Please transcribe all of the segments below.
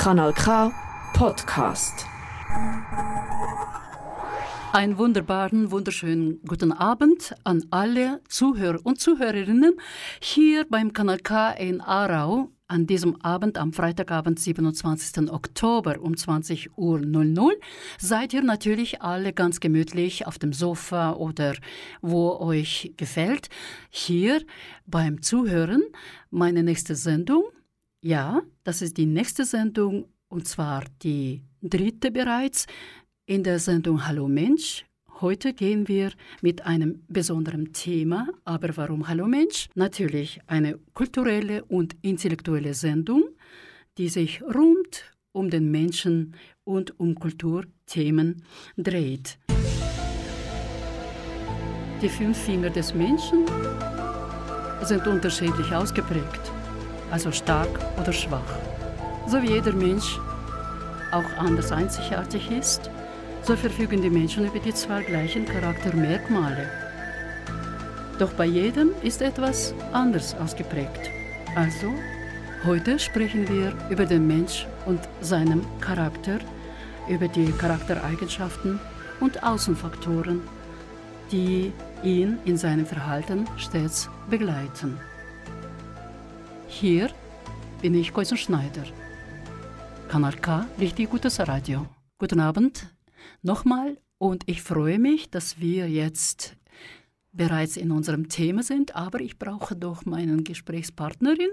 Kanal K Podcast. Einen wunderbaren, wunderschönen guten Abend an alle Zuhörer und Zuhörerinnen hier beim Kanal K in Aarau an diesem Abend, am Freitagabend, 27. Oktober um 20.00 Uhr seid ihr natürlich alle ganz gemütlich auf dem Sofa oder wo euch gefällt. Hier beim Zuhören meine nächste Sendung. Ja, das ist die nächste Sendung und zwar die dritte bereits in der Sendung Hallo Mensch Heute gehen wir mit einem besonderen Thema. Aber warum Hallo Mensch? Natürlich eine kulturelle und intellektuelle Sendung, die sich rund um den Menschen und um Kulturthemen dreht. Die fünf Finger des Menschen sind unterschiedlich ausgeprägt, also stark oder schwach. So wie jeder Mensch auch anders einzigartig ist, so verfügen die Menschen über die zwei gleichen Charaktermerkmale. Doch bei jedem ist etwas anders ausgeprägt. Also, heute sprechen wir über den Mensch und seinen Charakter, über die Charaktereigenschaften und Außenfaktoren, die ihn in seinem Verhalten stets begleiten. Hier bin ich Koisen Schneider. Kanal K, richtig gutes Radio. Guten Abend, nochmal und ich freue mich, dass wir jetzt bereits in unserem Thema sind, aber ich brauche doch meinen Gesprächspartnerin.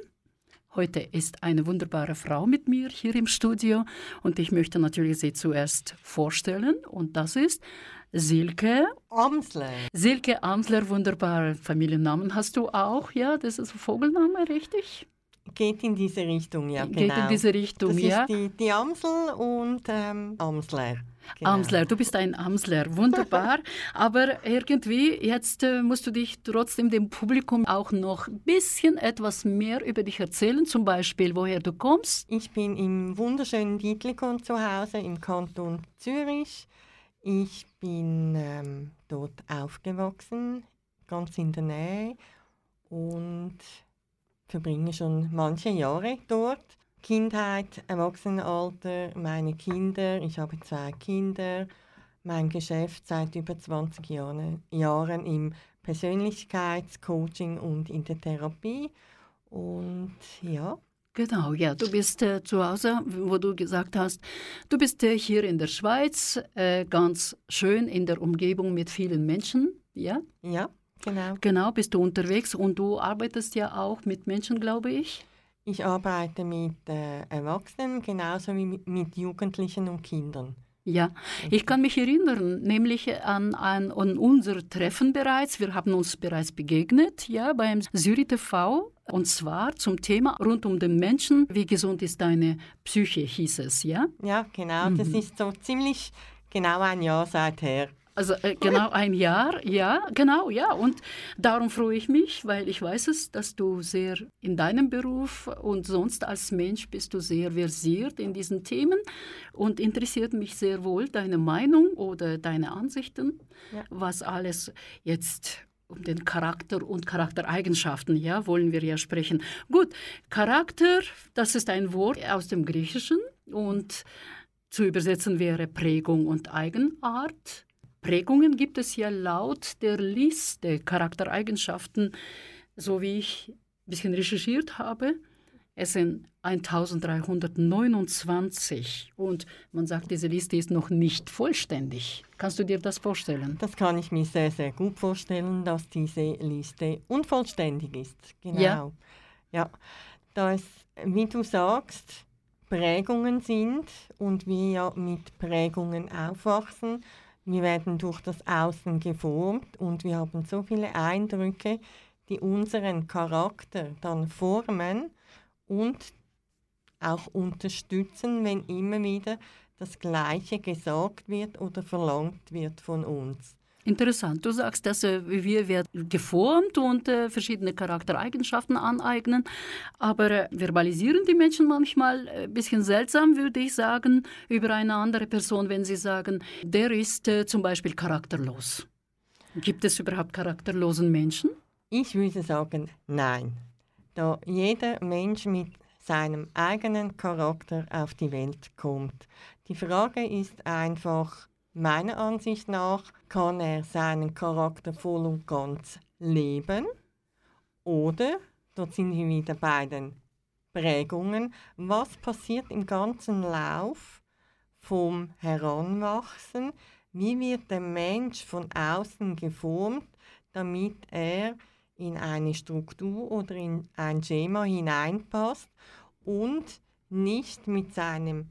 Heute ist eine wunderbare Frau mit mir hier im Studio und ich möchte natürlich sie zuerst vorstellen und das ist Silke Amsler. Silke Amsler, wunderbarer Familiennamen hast du auch, ja? Das ist ein Vogelname, richtig? Geht in diese Richtung, ja, genau. Geht in diese Richtung, das ja. ist die, die Amsel und ähm, Amsler. Genau. Amsler, du bist ein Amsler, wunderbar. Aber irgendwie, jetzt äh, musst du dich trotzdem dem Publikum auch noch ein bisschen etwas mehr über dich erzählen, zum Beispiel, woher du kommst. Ich bin im wunderschönen Dietlikon zu Hause im Kanton Zürich. Ich bin ähm, dort aufgewachsen, ganz in der Nähe und verbringe schon manche Jahre dort. Kindheit, Erwachsenenalter, meine Kinder, ich habe zwei Kinder, mein Geschäft seit über 20 Jahren, Jahren im Persönlichkeitscoaching und in der Therapie. Und ja. Genau, ja, du bist äh, zu Hause, wo du gesagt hast, du bist äh, hier in der Schweiz, äh, ganz schön in der Umgebung mit vielen Menschen, ja? Ja, genau. Genau, bist du unterwegs und du arbeitest ja auch mit Menschen, glaube ich. Ich arbeite mit äh, Erwachsenen genauso wie mit, mit, Jugendlichen und Kindern. Ja, ich kann mich erinnern, nämlich an, an, an, unser Treffen bereits. Wir haben uns bereits begegnet, ja, beim Syri TV. Und zwar zum Thema rund um den Menschen. Wie gesund ist deine Psyche, hieß es, ja? Ja, genau. Mhm. Das ist so ziemlich genau ein Jahr seither. Also äh, genau ein Jahr, ja, genau, ja. Und darum freue ich mich, weil ich weiß es, dass du sehr in deinem Beruf und sonst als Mensch bist du sehr versiert in diesen Themen und interessiert mich sehr wohl deine Meinung oder deine Ansichten, ja. was alles jetzt um den Charakter und Charaktereigenschaften, ja, wollen wir ja sprechen. Gut, Charakter, das ist ein Wort aus dem Griechischen und zu übersetzen wäre Prägung und Eigenart. Prägungen gibt es ja laut der Liste Charaktereigenschaften, so wie ich ein bisschen recherchiert habe. Es sind 1329 und man sagt, diese Liste ist noch nicht vollständig. Kannst du dir das vorstellen? Das kann ich mir sehr, sehr gut vorstellen, dass diese Liste unvollständig ist. Genau. Ja. ja. Da es, wie du sagst, Prägungen sind und wir ja mit Prägungen aufwachsen wir werden durch das Außen geformt und wir haben so viele Eindrücke, die unseren Charakter dann formen und auch unterstützen, wenn immer wieder das Gleiche gesagt wird oder verlangt wird von uns. Interessant. Du sagst, dass äh, wir werden geformt und äh, verschiedene Charaktereigenschaften aneignen, aber äh, verbalisieren die Menschen manchmal ein bisschen seltsam, würde ich sagen, über eine andere Person, wenn sie sagen, der ist zum Beispiel charakterlos. Gibt es überhaupt charakterlosen Menschen? Ich würde sagen, nein. Da jeder Mensch mit seinem eigenen Charakter auf die Welt kommt. Die Frage ist einfach, meiner Ansicht nach, kann er seinen Charakter voll und ganz leben oder, dort sind wir wieder bei den Prägungen, was passiert im ganzen Lauf vom Heranwachsen, wie wird der Mensch von außen geformt, damit er in eine Struktur oder in ein Schema hineinpasst und nicht mit seinem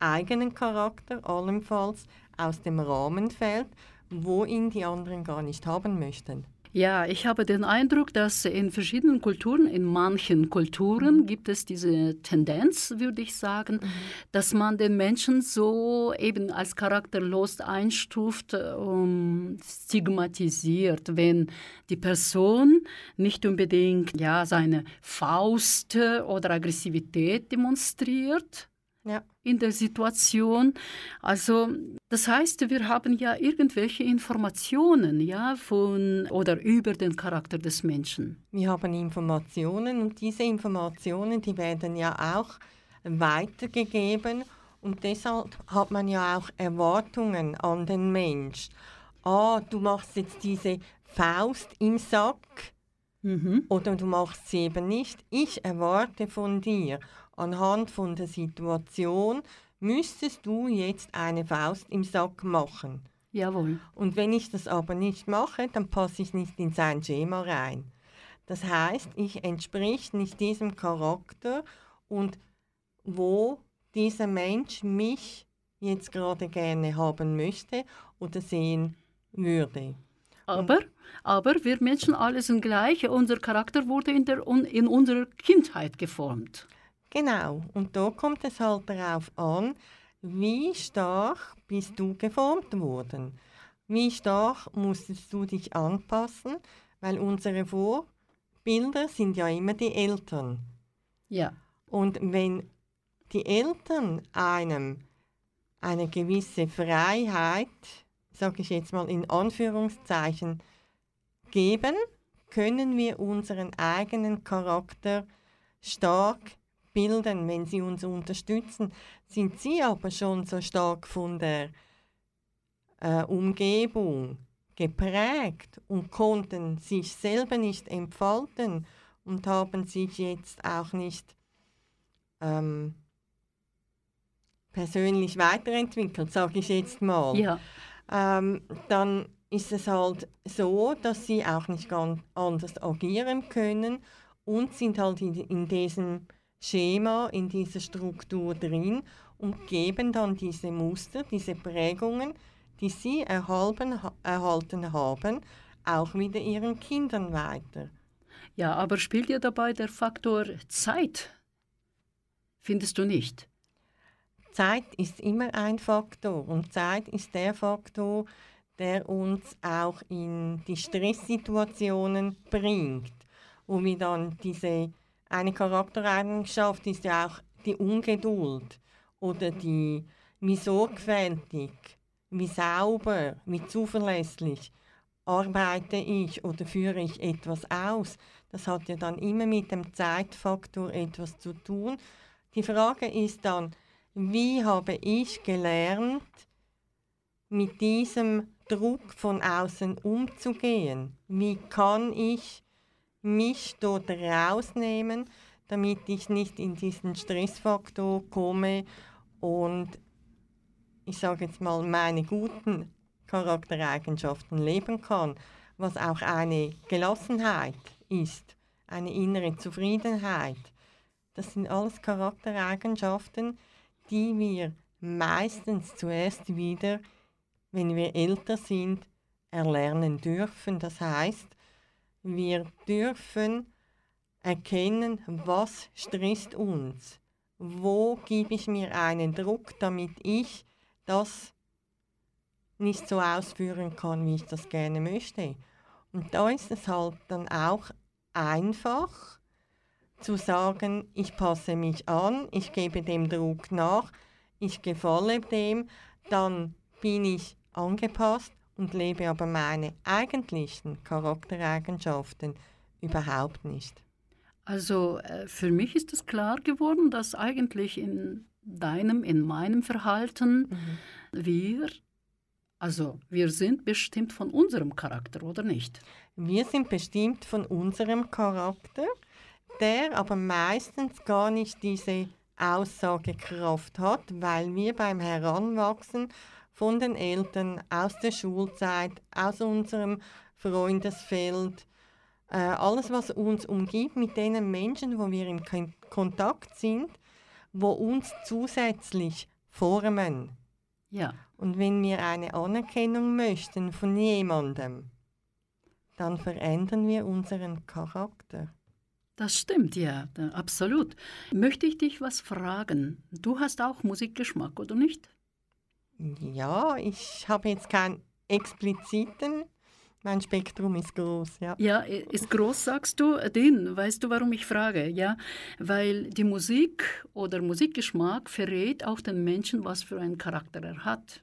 eigenen Charakter allenfalls aus dem Rahmen fällt, wo ihn die anderen gar nicht haben möchten. Ja, ich habe den Eindruck, dass in verschiedenen Kulturen, in manchen Kulturen mhm. gibt es diese Tendenz, würde ich sagen, mhm. dass man den Menschen so eben als charakterlos einstuft, um, stigmatisiert, wenn die Person nicht unbedingt ja, seine Faust oder Aggressivität demonstriert ja. in der Situation. Also das heißt, wir haben ja irgendwelche Informationen ja, von oder über den Charakter des Menschen. Wir haben Informationen und diese Informationen, die werden ja auch weitergegeben und deshalb hat man ja auch Erwartungen an den Mensch. Ah, du machst jetzt diese Faust im Sack mhm. oder du machst sie eben nicht. Ich erwarte von dir anhand von der Situation müsstest du jetzt eine Faust im Sack machen. Jawohl. Und wenn ich das aber nicht mache, dann passe ich nicht in sein Schema rein. Das heißt, ich entspreche nicht diesem Charakter und wo dieser Mensch mich jetzt gerade gerne haben möchte oder sehen würde. Aber, aber wir Menschen alle sind gleich. Unser Charakter wurde in, der, in unserer Kindheit geformt. Genau, und da kommt es halt darauf an, wie stark bist du geformt worden? Wie stark musstest du dich anpassen? Weil unsere Vorbilder sind ja immer die Eltern. Ja. Und wenn die Eltern einem eine gewisse Freiheit, sage ich jetzt mal in Anführungszeichen, geben, können wir unseren eigenen Charakter stark bilden, wenn sie uns unterstützen, sind sie aber schon so stark von der äh, Umgebung geprägt und konnten sich selber nicht entfalten und haben sich jetzt auch nicht ähm, persönlich weiterentwickelt, sage ich jetzt mal. Ja. Ähm, dann ist es halt so, dass sie auch nicht ganz anders agieren können und sind halt in, in diesem Schema, in dieser Struktur drin und geben dann diese Muster, diese Prägungen, die sie erhalten, erhalten haben, auch wieder ihren Kindern weiter. Ja, aber spielt ja dabei der Faktor Zeit? Findest du nicht? Zeit ist immer ein Faktor und Zeit ist der Faktor, der uns auch in die Stresssituationen bringt, wo wir dann diese eine Charaktereigenschaft ist ja auch die Ungeduld oder die, wie sorgfältig, wie sauber, wie zuverlässig arbeite ich oder führe ich etwas aus. Das hat ja dann immer mit dem Zeitfaktor etwas zu tun. Die Frage ist dann, wie habe ich gelernt, mit diesem Druck von außen umzugehen? Wie kann ich mich dort rausnehmen, damit ich nicht in diesen Stressfaktor komme und ich sage jetzt mal meine guten Charaktereigenschaften leben kann, was auch eine Gelassenheit ist, eine innere Zufriedenheit. Das sind alles Charaktereigenschaften, die wir meistens zuerst wieder, wenn wir älter sind, erlernen dürfen. Das heißt, wir dürfen erkennen, was stresst uns. Wo gebe ich mir einen Druck, damit ich das nicht so ausführen kann, wie ich das gerne möchte. Und da ist es halt dann auch einfach zu sagen, ich passe mich an, ich gebe dem Druck nach, ich gefalle dem, dann bin ich angepasst und lebe aber meine eigentlichen Charaktereigenschaften überhaupt nicht. Also äh, für mich ist es klar geworden, dass eigentlich in deinem, in meinem Verhalten mhm. wir, also wir sind bestimmt von unserem Charakter, oder nicht? Wir sind bestimmt von unserem Charakter, der aber meistens gar nicht diese Aussagekraft hat, weil wir beim Heranwachsen von den Eltern, aus der Schulzeit, aus unserem Freundesfeld, äh, alles, was uns umgibt, mit den Menschen, wo wir in Kontakt sind, wo uns zusätzlich formen. Ja. Und wenn wir eine Anerkennung möchten von jemandem, dann verändern wir unseren Charakter. Das stimmt, ja, absolut. Möchte ich dich was fragen? Du hast auch Musikgeschmack, oder nicht? Ja, ich habe jetzt keinen expliziten. Mein Spektrum ist groß, ja. Ja, ist groß, sagst du. Den, weißt du, warum ich frage? Ja, weil die Musik oder Musikgeschmack verrät auch den Menschen, was für einen Charakter er hat.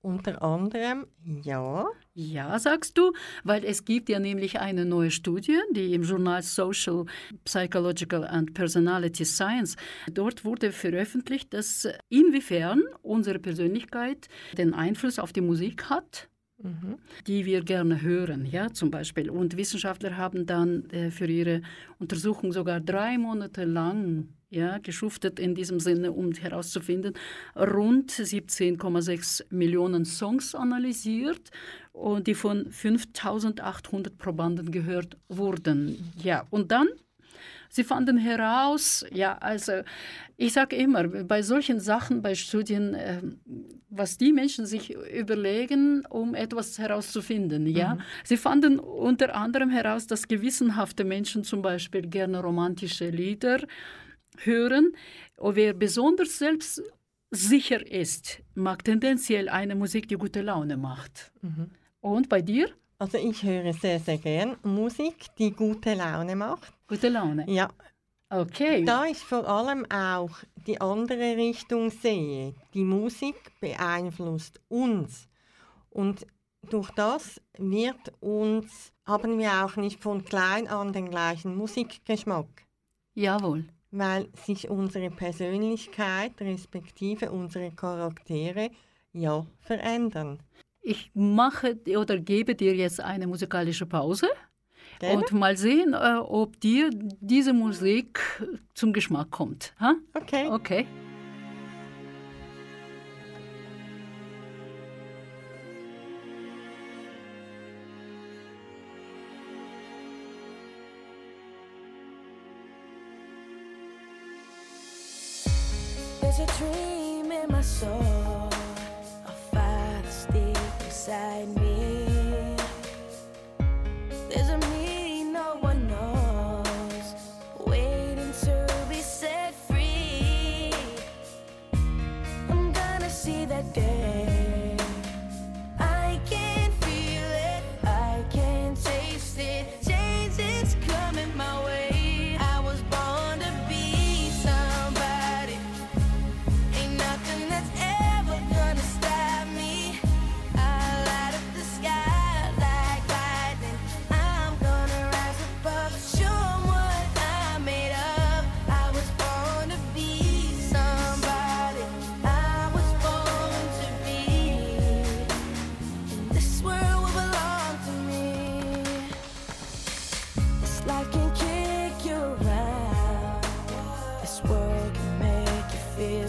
Unter anderem, ja. Ja, sagst du, weil es gibt ja nämlich eine neue Studie, die im Journal Social, Psychological and Personality Science, dort wurde veröffentlicht, dass inwiefern unsere Persönlichkeit den Einfluss auf die Musik hat Mhm. die wir gerne hören, ja, zum Beispiel. Und Wissenschaftler haben dann äh, für ihre Untersuchung sogar drei Monate lang ja, geschuftet in diesem Sinne, um herauszufinden, rund 17,6 Millionen Songs analysiert und die von 5800 Probanden gehört wurden. Ja, und dann Sie fanden heraus, ja, also ich sage immer, bei solchen Sachen, bei Studien, äh, was die Menschen sich überlegen, um etwas herauszufinden, ja. Mhm. Sie fanden unter anderem heraus, dass gewissenhafte Menschen zum Beispiel gerne romantische Lieder hören. Und wer besonders selbstsicher ist, mag tendenziell eine Musik, die gute Laune macht. Mhm. Und bei dir? Also ich höre sehr, sehr gern Musik, die gute Laune macht. Gute Laune? Ja. Okay. Da ich vor allem auch die andere Richtung sehe, die Musik beeinflusst uns. Und durch das wird uns, haben wir auch nicht von klein an den gleichen Musikgeschmack. Jawohl weil sich unsere Persönlichkeit respektive unsere Charaktere ja verändern. Ich mache oder gebe dir jetzt eine musikalische Pause Gerne? und mal sehen, äh, ob dir diese Musik zum Geschmack kommt. Ha? Okay. Okay. There's a dream in my soul, inside me.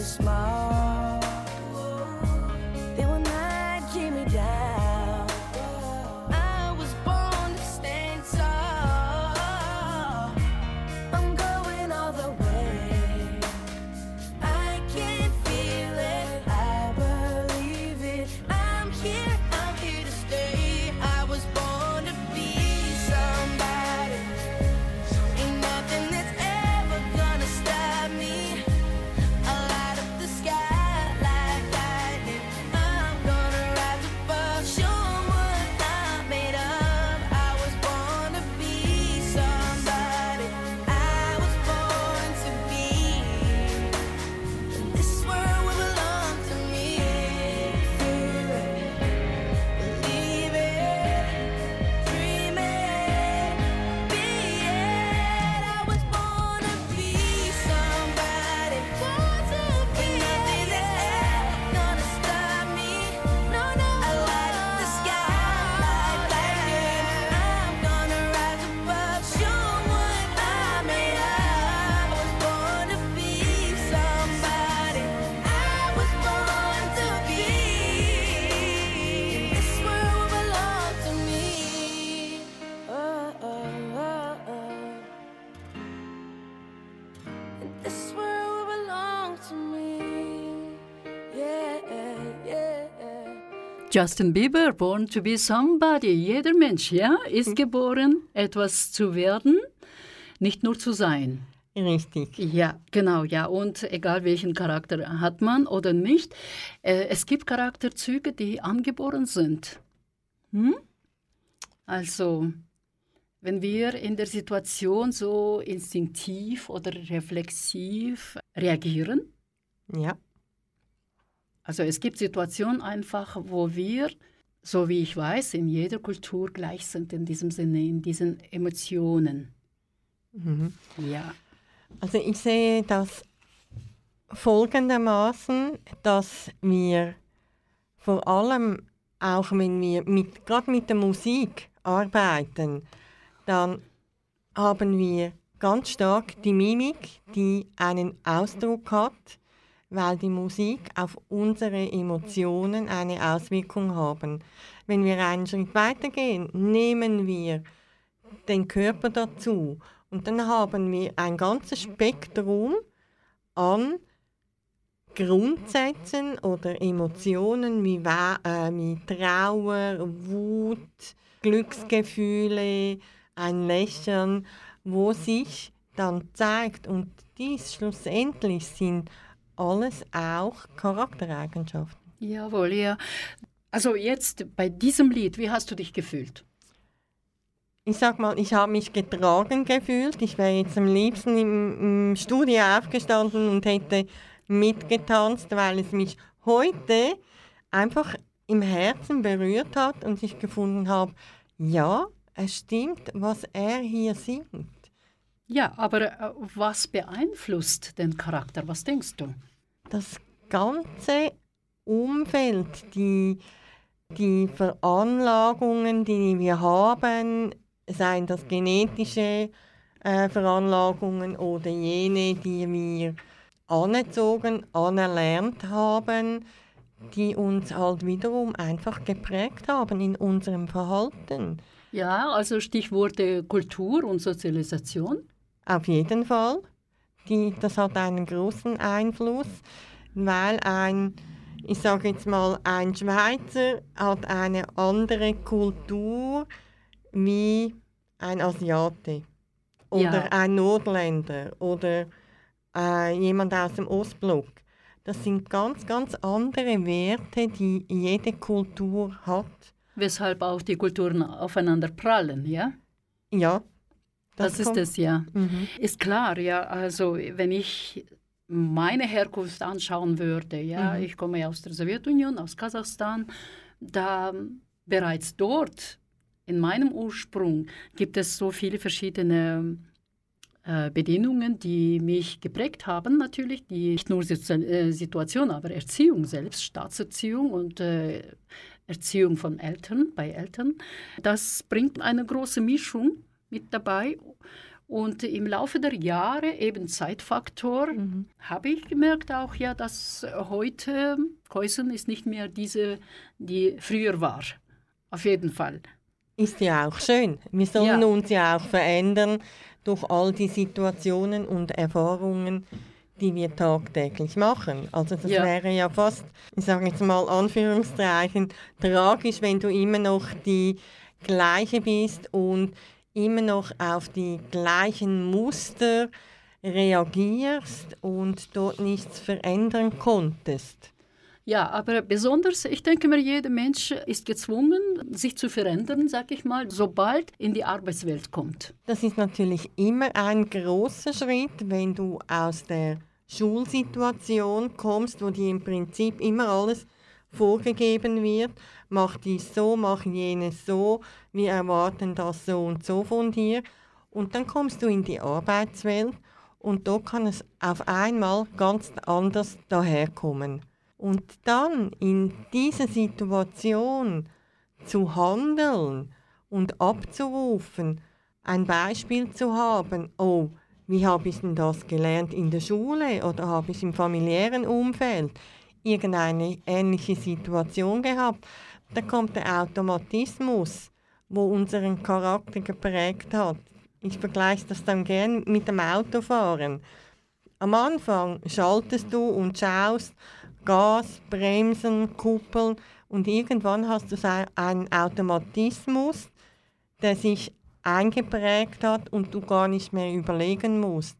smile. Justin Bieber, born to be somebody. Jeder Mensch, ja, ist geboren, etwas zu werden, nicht nur zu sein. Richtig. Ja, genau, ja. Und egal welchen Charakter hat man oder nicht, äh, es gibt Charakterzüge, die angeboren sind. Hm? Also, wenn wir in der Situation so instinktiv oder reflexiv reagieren, Ja. Also es gibt Situationen einfach, wo wir, so wie ich weiß, in jeder Kultur gleich sind in diesem Sinne, in diesen Emotionen. Mhm. Ja. Also ich sehe das folgendermaßen, dass wir vor allem auch wenn wir mit, gerade mit der Musik arbeiten, dann haben wir ganz stark die Mimik, die einen Ausdruck hat, weil die Musik auf unsere Emotionen eine Auswirkung haben. Wenn wir einen Schritt weitergehen, nehmen wir den Körper dazu und dann haben wir ein ganzes Spektrum an Grundsätzen oder Emotionen wie, äh, wie Trauer, Wut, Glücksgefühle, ein Lächeln, wo sich dann zeigt. Und dies schlussendlich sind alles auch Charaktereigenschaften. Jawohl, ja. Also jetzt bei diesem Lied, wie hast du dich gefühlt? Ich sag mal, ich habe mich getragen gefühlt. Ich wäre jetzt am liebsten im, im Studio aufgestanden und hätte mitgetanzt, weil es mich heute einfach im Herzen berührt hat und ich gefunden habe, ja, es stimmt, was er hier singt. Ja, aber äh, was beeinflusst den Charakter? Was denkst du? Das ganze Umfeld, die, die Veranlagungen, die wir haben, seien das genetische äh, Veranlagungen oder jene, die wir anerzogen, anerlernt haben, die uns halt wiederum einfach geprägt haben in unserem Verhalten. Ja, also Stichworte Kultur und Sozialisation. Auf jeden Fall. Die, das hat einen großen Einfluss, weil ein, ich sage jetzt mal, ein Schweizer hat eine andere Kultur wie ein Asiate oder Ja. ein Nordländer oder äh, jemand aus dem Ostblock. Das sind ganz, ganz andere Werte, die jede Kultur hat. Weshalb auch die Kulturen aufeinander prallen, ja? Ja. Das, ist es ja. Mhm. Ist klar, ja. Also wenn ich meine Herkunft anschauen würde, ja, Mhm. ich komme ja aus der Sowjetunion, aus Kasachstan, da bereits dort in meinem Ursprung gibt es so viele verschiedene äh, Bedingungen, die mich geprägt haben, natürlich, die nicht nur äh, Situation, aber Erziehung selbst, Staatserziehung und äh, Erziehung von Eltern, bei Eltern. Das bringt eine große Mischung mit dabei. Und im Laufe der Jahre, eben Zeitfaktor, habe ich gemerkt auch ja, dass heute Keusen ist nicht mehr diese, die früher war. Auf jeden Fall. Ist ja auch schön. Wir sollen Ja. uns ja auch verändern durch all die Situationen und Erfahrungen, die wir tagtäglich machen. Also das Ja. wäre ja fast, ich sage jetzt mal Anführungszeichen, tragisch, wenn du immer noch die gleiche bist und immer noch auf die gleichen Muster reagierst und dort nichts verändern konntest. Ja, aber besonders, ich denke mir, jeder Mensch ist gezwungen, sich zu verändern, sag ich mal, sobald in die Arbeitswelt kommt. Das ist natürlich immer ein großer Schritt, wenn du aus der Schulsituation kommst, wo dir im Prinzip immer alles vorgegeben wird. Mach dies so, mach jenes so, wir erwarten das so und so von dir. Und dann kommst du in die Arbeitswelt und da kann es auf einmal ganz anders daherkommen. Und dann in dieser Situation zu handeln und abzurufen, ein Beispiel zu haben, oh, wie habe ich denn das gelernt in der Schule oder habe ich im familiären Umfeld irgendeine ähnliche Situation gehabt, da kommt der Automatismus, wo unseren Charakter geprägt hat. Ich vergleiche das dann gern mit dem Autofahren. am Anfang schaltest du und schaust Gas, Bremsen, Kuppeln und irgendwann hast du einen Automatismus, der sich eingeprägt hat und du gar nicht mehr überlegen musst.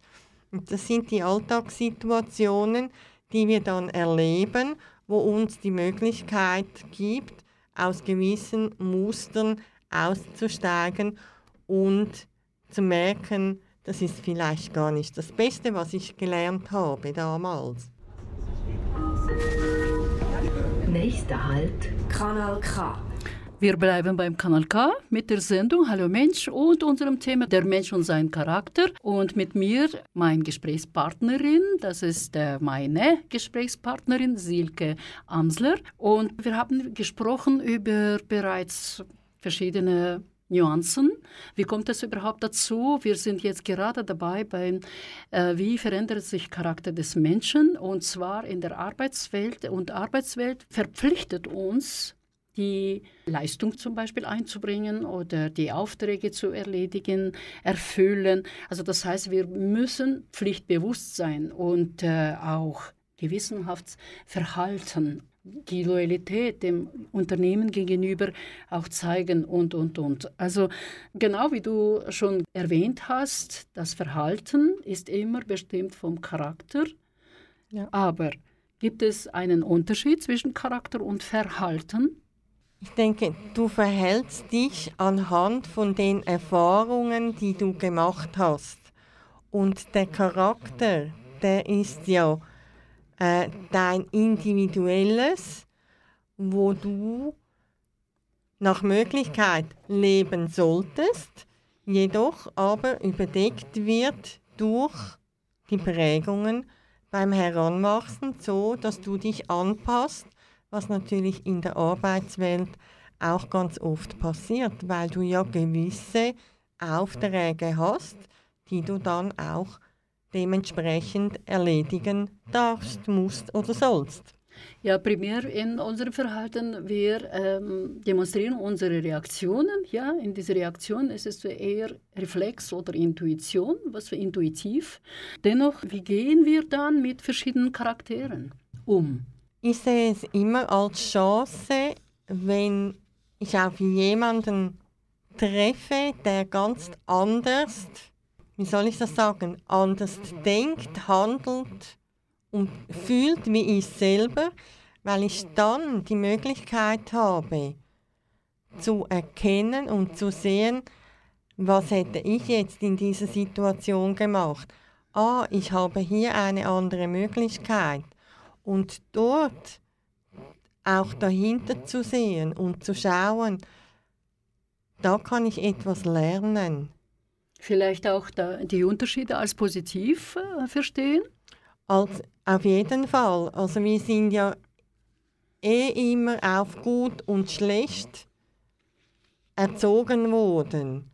Und das sind die Alltagssituationen, die wir dann erleben, wo uns die Möglichkeit gibt, aus gewissen Mustern auszusteigen und zu merken, das ist vielleicht gar nicht das Beste, was ich gelernt habe damals. Nächster Halt, Kanal K. Wir bleiben beim Kanal K mit der Sendung Hallo Mensch und unserem Thema der Mensch und sein Charakter. Und mit mir meine Gesprächspartnerin, das ist äh, meine Gesprächspartnerin Silke Amsler. Und wir haben gesprochen über bereits verschiedene Nuancen. Wie kommt es überhaupt dazu? Wir sind jetzt gerade dabei, bei, äh, wie verändert sich Charakter des Menschen und zwar in der Arbeitswelt. Und Arbeitswelt verpflichtet uns die Leistung zum Beispiel einzubringen oder die Aufträge zu erledigen, erfüllen. Also das heißt, wir müssen pflichtbewusst sein und äh, auch gewissenhaft verhalten, die Loyalität dem Unternehmen gegenüber auch zeigen und, und, und. Also genau wie du schon erwähnt hast, das Verhalten ist immer bestimmt vom Charakter, ja. aber gibt es einen Unterschied zwischen Charakter und Verhalten? Ich denke, du verhältst dich anhand von den Erfahrungen, die du gemacht hast. Und der Charakter, der ist ja äh, dein individuelles, wo du nach Möglichkeit leben solltest, jedoch aber überdeckt wird durch die Prägungen beim Heranwachsen, so dass du dich anpasst was natürlich in der Arbeitswelt auch ganz oft passiert, weil du ja gewisse Aufträge hast, die du dann auch dementsprechend erledigen darfst, musst oder sollst. Ja, primär in unserem Verhalten, wir ähm, demonstrieren unsere Reaktionen. Ja, in dieser Reaktion ist es eher Reflex oder Intuition, was für intuitiv. Dennoch, wie gehen wir dann mit verschiedenen Charakteren um? Ich sehe es immer als Chance, wenn ich auf jemanden treffe, der ganz anders, wie soll ich das sagen, anders denkt, handelt und fühlt wie ich selber, weil ich dann die Möglichkeit habe, zu erkennen und zu sehen, was hätte ich jetzt in dieser Situation gemacht. Ah, ich habe hier eine andere Möglichkeit. Und dort auch dahinter zu sehen und zu schauen, da kann ich etwas lernen. Vielleicht auch die Unterschiede als positiv äh, verstehen? Als, auf jeden Fall. Also wir sind ja eh immer auf gut und schlecht erzogen worden.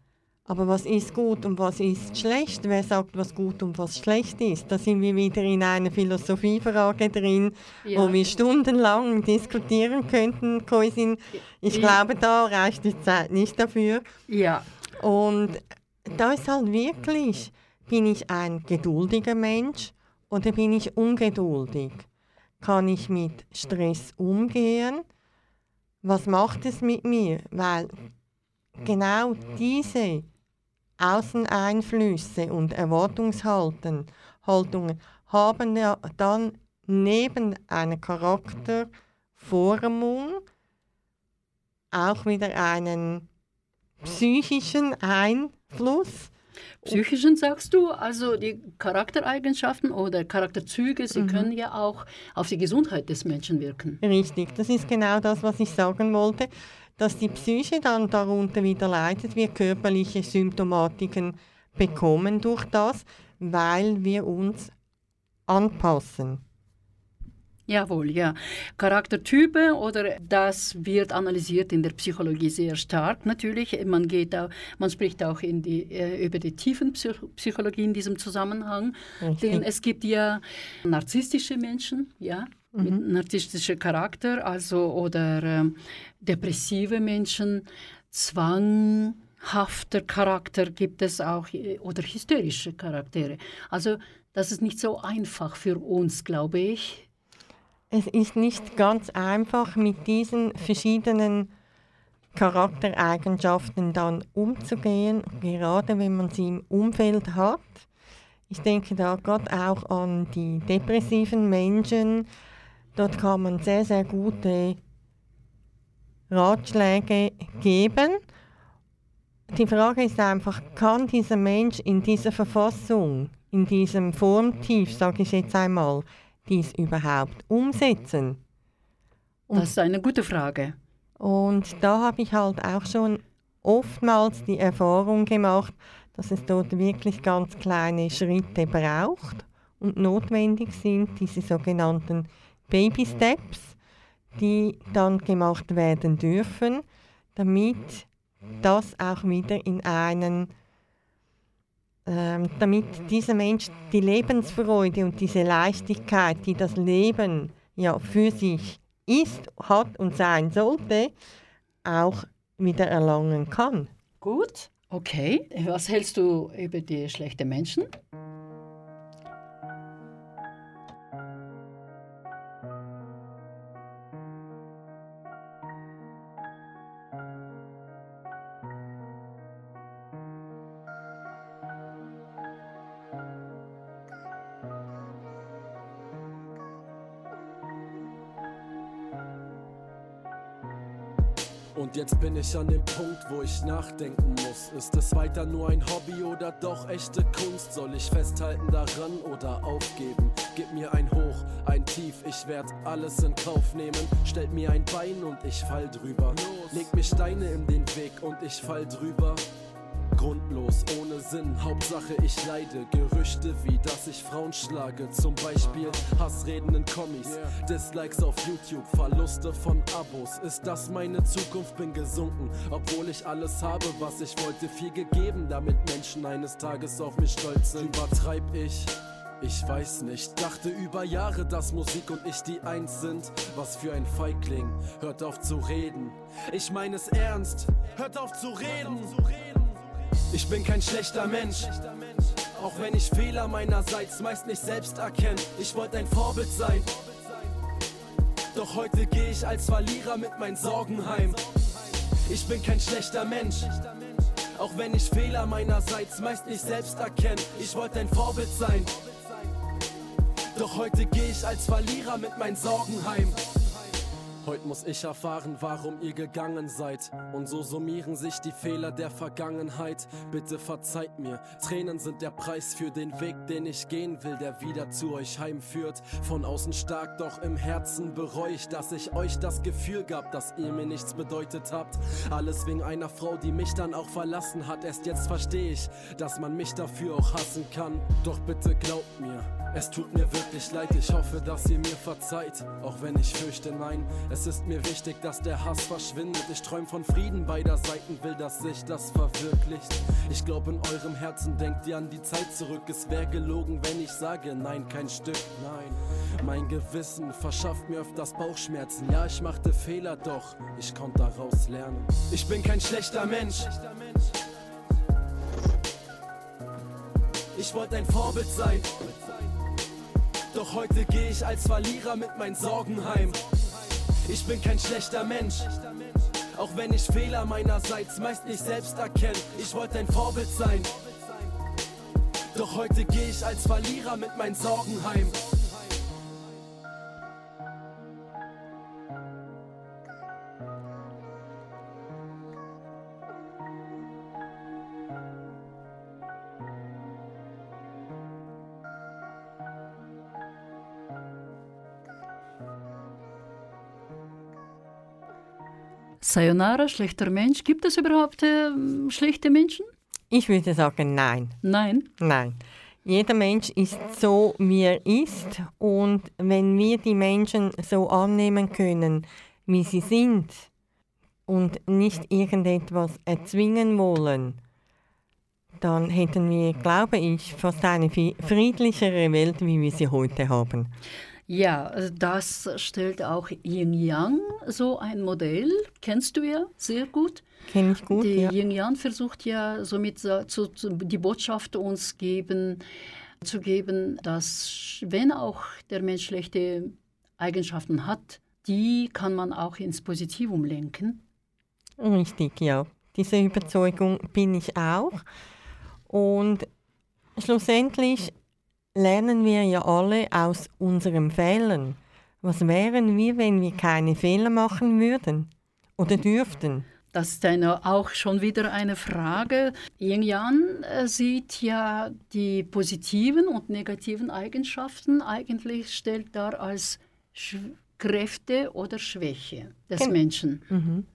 Aber was ist gut und was ist schlecht? Wer sagt, was gut und was schlecht ist? Da sind wir wieder in einer Philosophiefrage drin, ja. wo wir stundenlang diskutieren könnten, Koisin. Ich glaube, da reicht die Zeit nicht dafür. Ja. Und da ist halt wirklich, bin ich ein geduldiger Mensch oder bin ich ungeduldig? Kann ich mit Stress umgehen? Was macht es mit mir? Weil genau diese Außeneinflüsse und Erwartungshaltungen haben ja dann neben einer Charakterformung auch wieder einen psychischen Einfluss. Psychischen sagst du, also die Charaktereigenschaften oder Charakterzüge, sie mhm. können ja auch auf die Gesundheit des Menschen wirken. Richtig, das ist genau das, was ich sagen wollte dass die Psyche dann darunter wieder leidet, wir körperliche Symptomatiken bekommen durch das, weil wir uns anpassen. Jawohl, ja. Charaktertypen oder das wird analysiert in der Psychologie sehr stark natürlich. Man geht auch, man spricht auch in die, äh, über die Tiefenpsychologie in diesem Zusammenhang. Richtig. Denn es gibt ja narzisstische Menschen, ja, mhm. mit narzissstischem Charakter, also oder äh, depressive Menschen, zwanghafter Charakter gibt es auch oder hysterische Charaktere. Also Das ist nicht so einfach für uns, glaube ich. Es ist nicht ganz einfach, mit diesen verschiedenen Charaktereigenschaften dann umzugehen, gerade wenn man sie im Umfeld hat. Ich denke da gerade auch an die depressiven Menschen. Dort kann man sehr, sehr gute Ratschläge geben. Die Frage ist einfach, kann dieser Mensch in dieser Verfassung, in diesem Formtief, sage ich jetzt einmal, dies überhaupt umsetzen? Und das ist eine gute Frage. Und da habe ich halt auch schon oftmals die Erfahrung gemacht, dass es dort wirklich ganz kleine Schritte braucht und notwendig sind, diese sogenannten Baby Steps, die dann gemacht werden dürfen, damit das auch wieder in einen, ähm, damit dieser Mensch die Lebensfreude und diese Leichtigkeit, die das Leben ja für sich ist, hat und sein sollte, auch wieder erlangen kann. Gut, okay. Was hältst du über die schlechten Menschen? Jetzt bin ich an dem Punkt, wo ich nachdenken muss. Ist es weiter nur ein Hobby oder doch echte Kunst? Soll ich festhalten daran oder aufgeben? Gib mir ein Hoch, ein Tief, ich werd alles in Kauf nehmen. Stellt mir ein Bein und ich fall drüber. Leg mir Steine in den Weg und ich fall drüber. Grundlos, ohne Sinn, Hauptsache ich leide. Gerüchte wie, dass ich Frauen schlage. Zum Beispiel Hassreden in Kommis, Dislikes auf YouTube, Verluste von Abos. Ist das meine Zukunft? Bin gesunken, obwohl ich alles habe, was ich wollte. Viel gegeben, damit Menschen eines Tages auf mich stolz sind. Übertreib ich. Ich weiß nicht, dachte über Jahre, dass Musik und ich die Eins sind. Was für ein Feigling, hört auf zu reden. Ich meine es ernst, hört auf zu reden. Ich bin kein schlechter Mensch. Auch wenn ich Fehler meinerseits meist nicht selbst erkenne. Ich wollte ein Vorbild sein. Doch heute gehe ich als Verlierer mit meinen Sorgen heim. Ich bin kein schlechter Mensch. Auch wenn ich Fehler meinerseits meist nicht selbst erkenne. Ich wollte ein Vorbild sein. Doch heute gehe ich als Verlierer mit meinen Sorgen heim. Heute muss ich erfahren, warum ihr gegangen seid. Und so summieren sich die Fehler der Vergangenheit. Bitte verzeiht mir, Tränen sind der Preis für den Weg, den ich gehen will, der wieder zu euch heimführt. Von außen stark, doch im Herzen bereue ich, dass ich euch das Gefühl gab, dass ihr mir nichts bedeutet habt. Alles wegen einer Frau, die mich dann auch verlassen hat. Erst jetzt verstehe ich, dass man mich dafür auch hassen kann. Doch bitte glaubt mir, es tut mir wirklich leid, ich hoffe, dass ihr mir verzeiht. Auch wenn ich fürchte, nein, es ist mir wichtig, dass der Hass verschwindet. Ich träum von Frieden beider Seiten, will, dass sich das verwirklicht. Ich glaube, in eurem Herzen denkt ihr an die Zeit zurück. Es wäre gelogen, wenn ich sage, nein, kein Stück, nein. Mein Gewissen verschafft mir öfters Bauchschmerzen. Ja, ich machte Fehler, doch ich konnte daraus lernen. Ich bin kein schlechter Mensch. Ich wollte ein Vorbild sein. Doch heute gehe ich als Verlierer mit meinen Sorgen heim. Ich bin kein schlechter Mensch. Auch wenn ich Fehler meinerseits meist nicht selbst erkenne. Ich wollte ein Vorbild sein. Doch heute gehe ich als Verlierer mit meinen Sorgen heim. Sayonara, schlechter Mensch. Gibt es überhaupt äh, schlechte Menschen? Ich würde sagen, nein. Nein. Nein. Jeder Mensch ist so, wie er ist. Und wenn wir die Menschen so annehmen können, wie sie sind, und nicht irgendetwas erzwingen wollen, dann hätten wir, glaube ich, fast eine friedlichere Welt, wie wir sie heute haben. Ja, also das stellt auch Yin Yang so ein Modell. Kennst du ja sehr gut. Kenn ich gut. Die ja. Yin Yang versucht ja somit zu, zu, die Botschaft uns geben, zu geben, dass wenn auch der Mensch schlechte Eigenschaften hat, die kann man auch ins Positivum lenken. Richtig, ja. Diese Überzeugung bin ich auch. Und schlussendlich lernen wir ja alle aus unseren Fehlern. Was wären wir, wenn wir keine Fehler machen würden oder dürften? Das ist eine, auch schon wieder eine Frage. Yin Yang äh, sieht ja die positiven und negativen Eigenschaften eigentlich stellt dar als Sch Kräfte oder Schwäche des Gen Menschen. Mhm.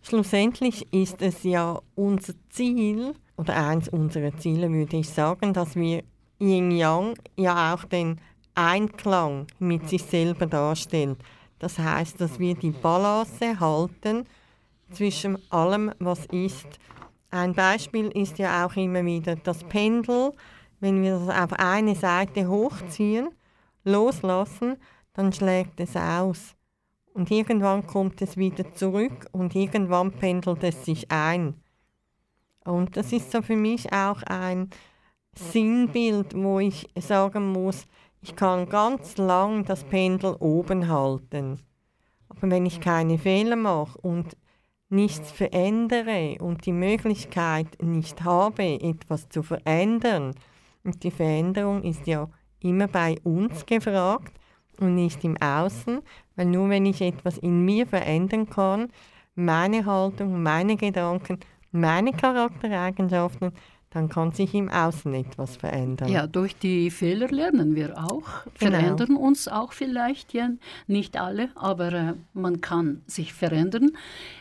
Schlussendlich ist es ja unser Ziel, oder eins unserer Ziele würde ich sagen, dass wir Yin Yang ja auch den Einklang mit sich selber darstellt. Das heißt, dass wir die Balance halten zwischen allem, was ist. Ein Beispiel ist ja auch immer wieder das Pendel. Wenn wir das auf eine Seite hochziehen, loslassen, dann schlägt es aus. Und irgendwann kommt es wieder zurück und irgendwann pendelt es sich ein. Und das ist so für mich auch ein Sinnbild, wo ich sagen muss, ich kann ganz lang das Pendel oben halten. Aber wenn ich keine Fehler mache und nichts verändere und die Möglichkeit nicht habe, etwas zu verändern, und die Veränderung ist ja immer bei uns gefragt und nicht im Außen, weil nur wenn ich etwas in mir verändern kann, meine Haltung, meine Gedanken, meine Charaktereigenschaften, dann kann sich im Außen etwas verändern. Ja, durch die Fehler lernen wir auch, genau. verändern uns auch vielleicht, ja, nicht alle, aber äh, man kann sich verändern.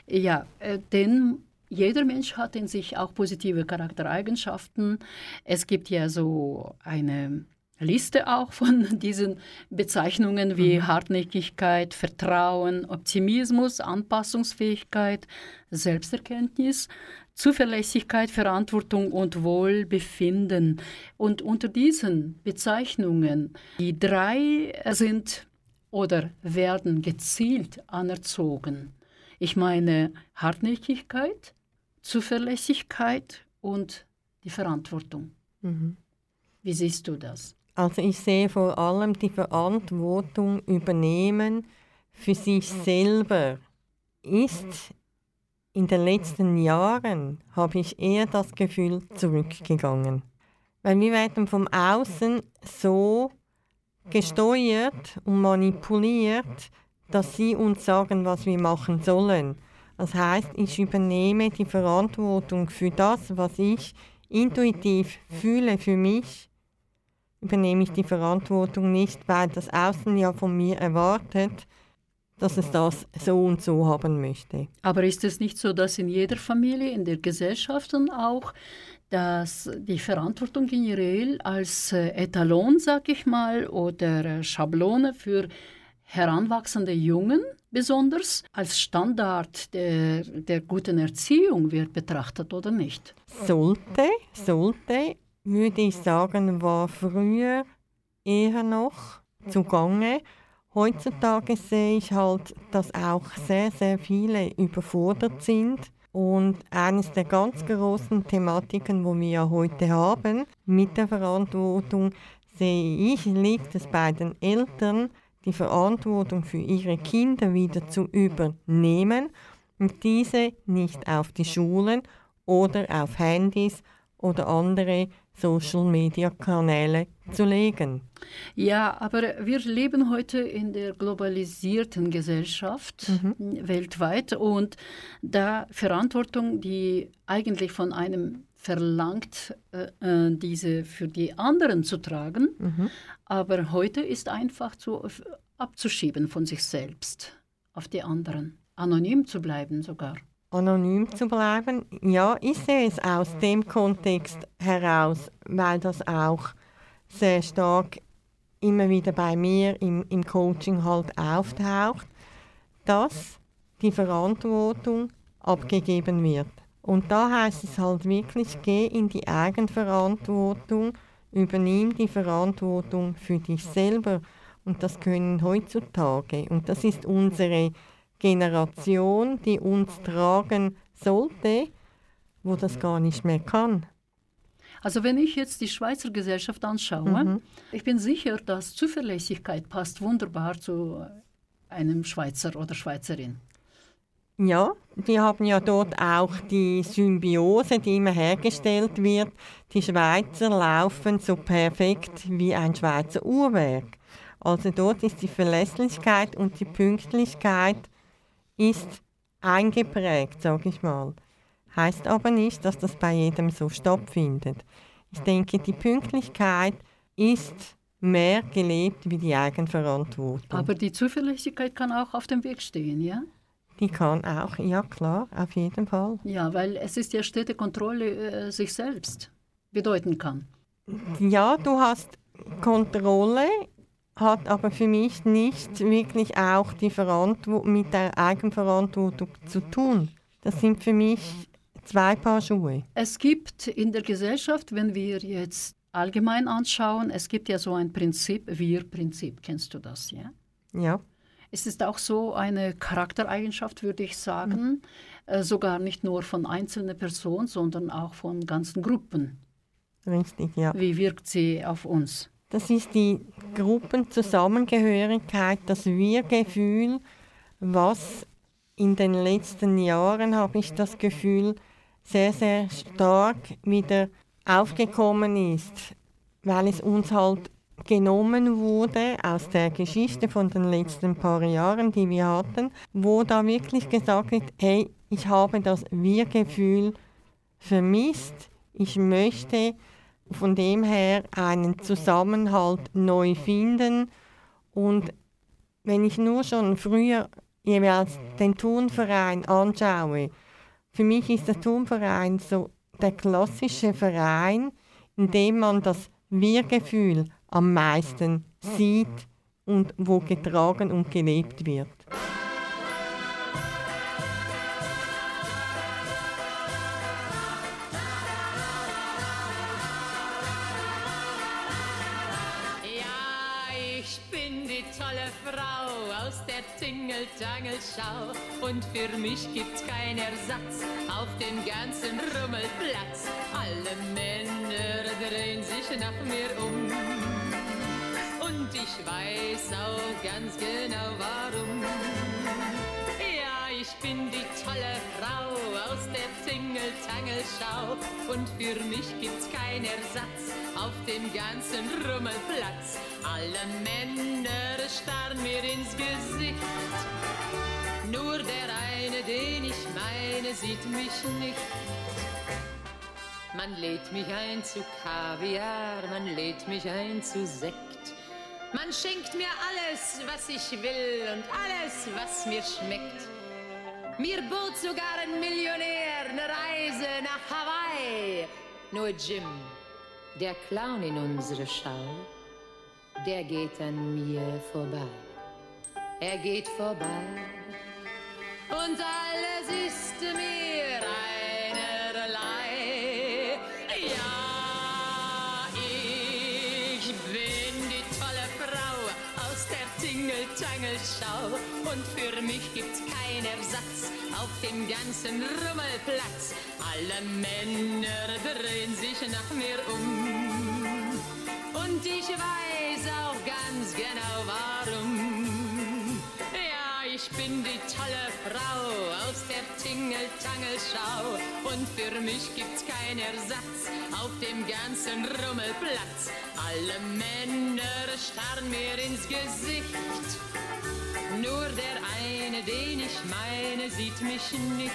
Ja, äh, denn jeder Mensch hat in sich auch positive Charaktereigenschaften. Es gibt ja so eine Liste auch von diesen Bezeichnungen wie mhm. Hartnäckigkeit, Vertrauen, Optimismus, Anpassungsfähigkeit, Selbsterkenntnis. Zuverlässigkeit, Verantwortung und Wohlbefinden. Und unter diesen Bezeichnungen, die drei sind oder werden gezielt anerzogen. Ich meine Hartnäckigkeit, Zuverlässigkeit und die Verantwortung. Mhm. Wie siehst du das? Also ich sehe vor allem die Verantwortung übernehmen für sich selber ist in den letzten Jahren habe ich eher das Gefühl zurückgegangen. Weil wir werden vom Außen so gesteuert und manipuliert, dass sie uns sagen, was wir machen sollen. Das heißt, ich übernehme die Verantwortung für das, was ich intuitiv fühle für mich, übernehme ich die Verantwortung nicht, weil das Außen ja von mir erwartet, dass es das so und so haben möchte. Aber ist es nicht so, dass in jeder Familie, in der Gesellschaft auch, dass die Verantwortung generell als äh, Etalon, sag ich mal, oder äh, Schablone für heranwachsende Jungen besonders als Standard der, der guten Erziehung wird betrachtet oder nicht? Sollte, sollte, würde ich sagen, war früher eher noch zugange. Heutzutage sehe ich halt, dass auch sehr, sehr viele überfordert sind. Und eines der ganz großen Thematiken, wo wir ja heute haben, mit der Verantwortung, sehe ich, liegt es bei den Eltern, die Verantwortung für ihre Kinder wieder zu übernehmen und diese nicht auf die Schulen oder auf Handys oder andere Social-Media-Kanäle zu legen. Ja, aber wir leben heute in der globalisierten Gesellschaft mhm. weltweit und da Verantwortung, die eigentlich von einem verlangt, äh, äh diese für die anderen zu tragen, mhm. aber heute ist einfach zu, abzuschieben von sich selbst auf die anderen, anonym zu bleiben sogar anonym zu bleiben. Ja, ich sehe es aus dem Kontext heraus, weil das auch sehr stark immer wieder bei mir im, im Coaching halt auftaucht, dass die Verantwortung abgegeben wird. Und da heißt es halt wirklich, geh in die Eigenverantwortung, übernimm die Verantwortung für dich selber. Und das können heutzutage, und das ist unsere Generation, die uns tragen sollte, wo das gar nicht mehr kann. Also wenn ich jetzt die Schweizer Gesellschaft anschaue, mhm. ich bin sicher, dass Zuverlässigkeit passt wunderbar zu einem Schweizer oder Schweizerin. Ja, wir haben ja dort auch die Symbiose, die immer hergestellt wird. Die Schweizer laufen so perfekt wie ein Schweizer Uhrwerk. Also dort ist die Verlässlichkeit und die Pünktlichkeit ist eingeprägt, sage ich mal. Heißt aber nicht, dass das bei jedem so stattfindet. Ich denke, die Pünktlichkeit ist mehr gelebt wie die Eigenverantwortung. Aber die Zuverlässigkeit kann auch auf dem Weg stehen, ja? Die kann auch, ja klar, auf jeden Fall. Ja, weil es ist ja Städtekontrolle äh, sich selbst bedeuten kann. Ja, du hast Kontrolle, hat aber für mich nicht wirklich auch die mit der Eigenverantwortung zu tun. Das sind für mich zwei Paar Schuhe. Es gibt in der Gesellschaft, wenn wir jetzt allgemein anschauen, es gibt ja so ein Prinzip, Wir-Prinzip. Kennst du das, ja? Ja. Es ist auch so eine Charaktereigenschaft, würde ich sagen, mhm. äh, sogar nicht nur von einzelnen Personen, sondern auch von ganzen Gruppen. Richtig, ja. Wie wirkt sie auf uns? Das ist die Gruppenzusammengehörigkeit, das Wir-Gefühl, was in den letzten Jahren, habe ich das Gefühl, sehr, sehr stark wieder aufgekommen ist, weil es uns halt genommen wurde aus der Geschichte von den letzten paar Jahren, die wir hatten, wo da wirklich gesagt wird, hey, ich habe das Wir-Gefühl vermisst, ich möchte von dem her einen Zusammenhalt neu finden und wenn ich nur schon früher jeweils den Turnverein anschaue, für mich ist der Turnverein so der klassische Verein, in dem man das Wir-Gefühl am meisten sieht und wo getragen und gelebt wird. Und für mich gibt's keinen Ersatz auf dem ganzen Rummelplatz. Alle Männer drehen sich nach mir um und ich weiß auch ganz genau warum. Ja, ich bin die tolle Frau aus der Tingeltangelschau und für mich gibt's keinen Ersatz auf dem ganzen Rummelplatz. Alle Männer starren mir ins Gesicht. Nur der eine, den ich meine, sieht mich nicht. Man lädt mich ein zu Kaviar, man lädt mich ein zu Sekt. Man schenkt mir alles, was ich will und alles, was mir schmeckt. Mir bot sogar ein Millionär eine Reise nach Hawaii. Nur Jim, der Clown in unserer Schau, der geht an mir vorbei. Er geht vorbei und alles ist mir einerlei. Ja. Tingeltangelschau und für mich gibt's keinen Ersatz auf dem ganzen Rummelplatz. Alle Männer drehen sich nach mir um und ich weiß auch ganz genau warum. Die tolle Frau aus der Tingeltangelschau und für mich gibt's keinen Ersatz auf dem ganzen Rummelplatz. Alle Männer starren mir ins Gesicht. Nur der eine, den ich meine, sieht mich nicht.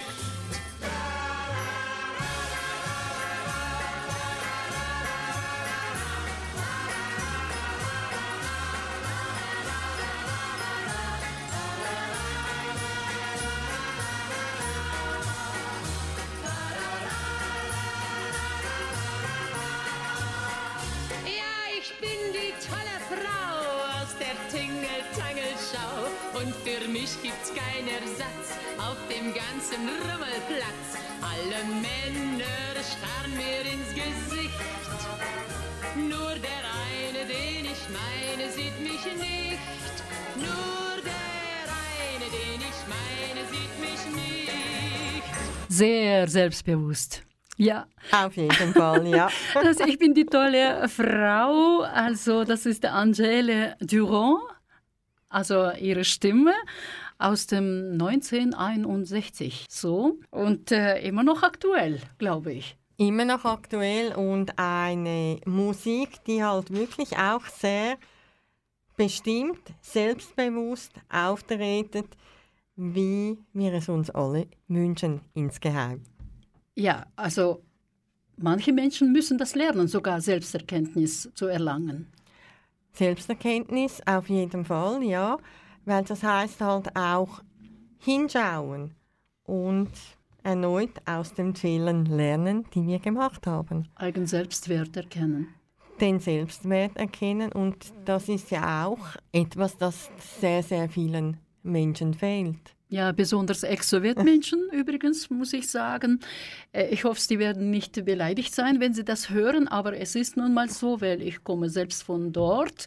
Mich gibt's keinen Ersatz auf dem ganzen Rummelplatz. Alle Männer starren mir ins Gesicht. Nur der eine, den ich meine, sieht mich nicht. Nur der eine, den ich meine, sieht mich nicht. Sehr selbstbewusst. Ja. Auf jeden Fall, ja. Also ich bin die tolle Frau, also das ist Angele Durand, also ihre Stimme aus dem 1961 so und äh, immer noch aktuell, glaube ich. Immer noch aktuell und eine Musik, die halt wirklich auch sehr bestimmt, selbstbewusst auftretet, wie wir es uns alle wünschen insgeheim. Ja, also manche Menschen müssen das lernen, sogar Selbsterkenntnis zu erlangen. Selbsterkenntnis auf jeden Fall, ja, weil das heißt halt auch hinschauen und erneut aus den Fehlern lernen, die wir gemacht haben. Eigen Selbstwert erkennen. Den Selbstwert erkennen und das ist ja auch etwas, das sehr, sehr vielen Menschen fehlt. Ja, besonders Ex-Sowjetmenschen übrigens, muss ich sagen. Äh, ich hoffe, sie werden nicht beleidigt sein, wenn sie das hören, aber es ist nun mal so, weil ich komme selbst von dort.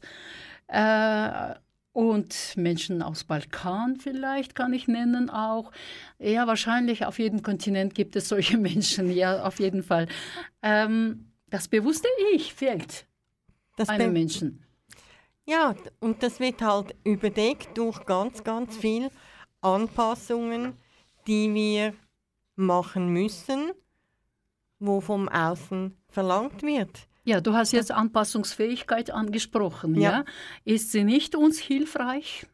Äh, und Menschen aus Balkan vielleicht kann ich nennen auch. Ja, wahrscheinlich auf jedem Kontinent gibt es solche Menschen, ja, auf jeden Fall. Ähm, das bewusste Ich fehlt das einem Menschen. Ja, und das wird halt überdeckt durch ganz, ganz viel Anpassungen, die wir machen müssen, wo vom Außen verlangt wird. Ja, du hast jetzt Anpassungsfähigkeit angesprochen. Ja. ja. Ist sie nicht uns hilfreich?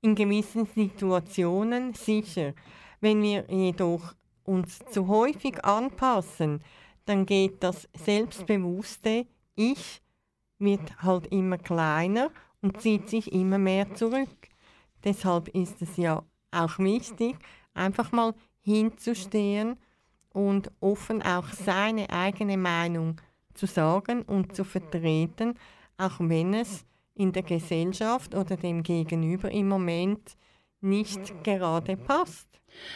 In gewissen Situationen sicher. Wenn wir jedoch uns zu häufig anpassen, dann geht das selbstbewusste Ich wird halt immer kleiner und zieht sich immer mehr zurück. Deshalb ist es ja auch wichtig, einfach mal hinzustehen und offen auch seine eigene Meinung zu sagen und zu vertreten, auch wenn es in der Gesellschaft oder dem Gegenüber im Moment nicht gerade passt.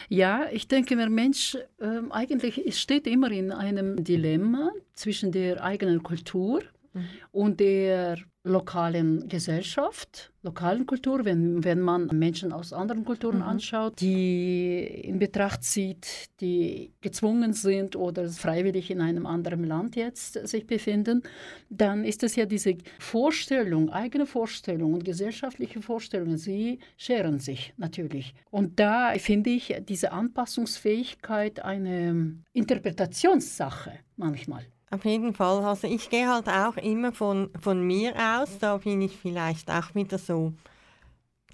Ja, ich denke, der Mensch äh, eigentlich steht immer in einem Dilemma zwischen der eigenen Kultur mhm. und der lokalen Gesellschaft, lokalen Kultur, wenn, wenn man Menschen aus anderen Kulturen mhm. anschaut, die in Betracht zieht, die gezwungen sind oder freiwillig in einem anderen Land jetzt sich befinden, dann ist es ja diese Vorstellung, eigene Vorstellung und gesellschaftliche Vorstellungen, sie scheren sich natürlich. Und da finde ich diese Anpassungsfähigkeit eine Interpretationssache manchmal. Auf jeden Fall. Also ich gehe halt auch immer von, von mir aus. Da bin ich vielleicht auch wieder so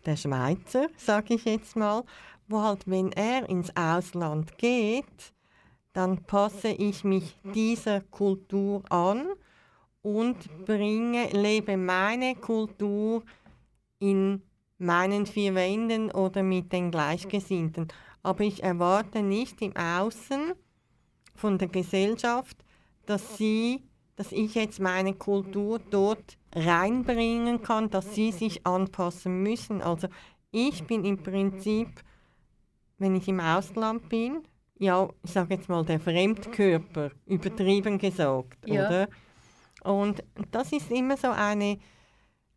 der Schweizer, sage ich jetzt mal, wo halt, wenn er ins Ausland geht, dann passe ich mich dieser Kultur an und bringe, lebe meine Kultur in meinen vier Wänden oder mit den Gleichgesinnten. Aber ich erwarte nicht im Außen von der Gesellschaft, dass sie, dass ich jetzt meine Kultur dort reinbringen kann, dass sie sich anpassen müssen. Also ich bin im Prinzip, wenn ich im Ausland bin, ja, ich sage jetzt mal der Fremdkörper, übertrieben gesagt, ja. oder? Und das ist immer so eine,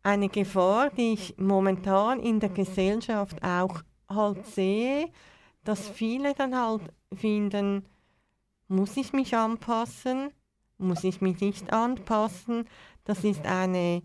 eine Gefahr, die ich momentan in der Gesellschaft auch halt sehe, dass viele dann halt finden, muss ich mich anpassen? muss ich mich nicht anpassen. Das ist eine...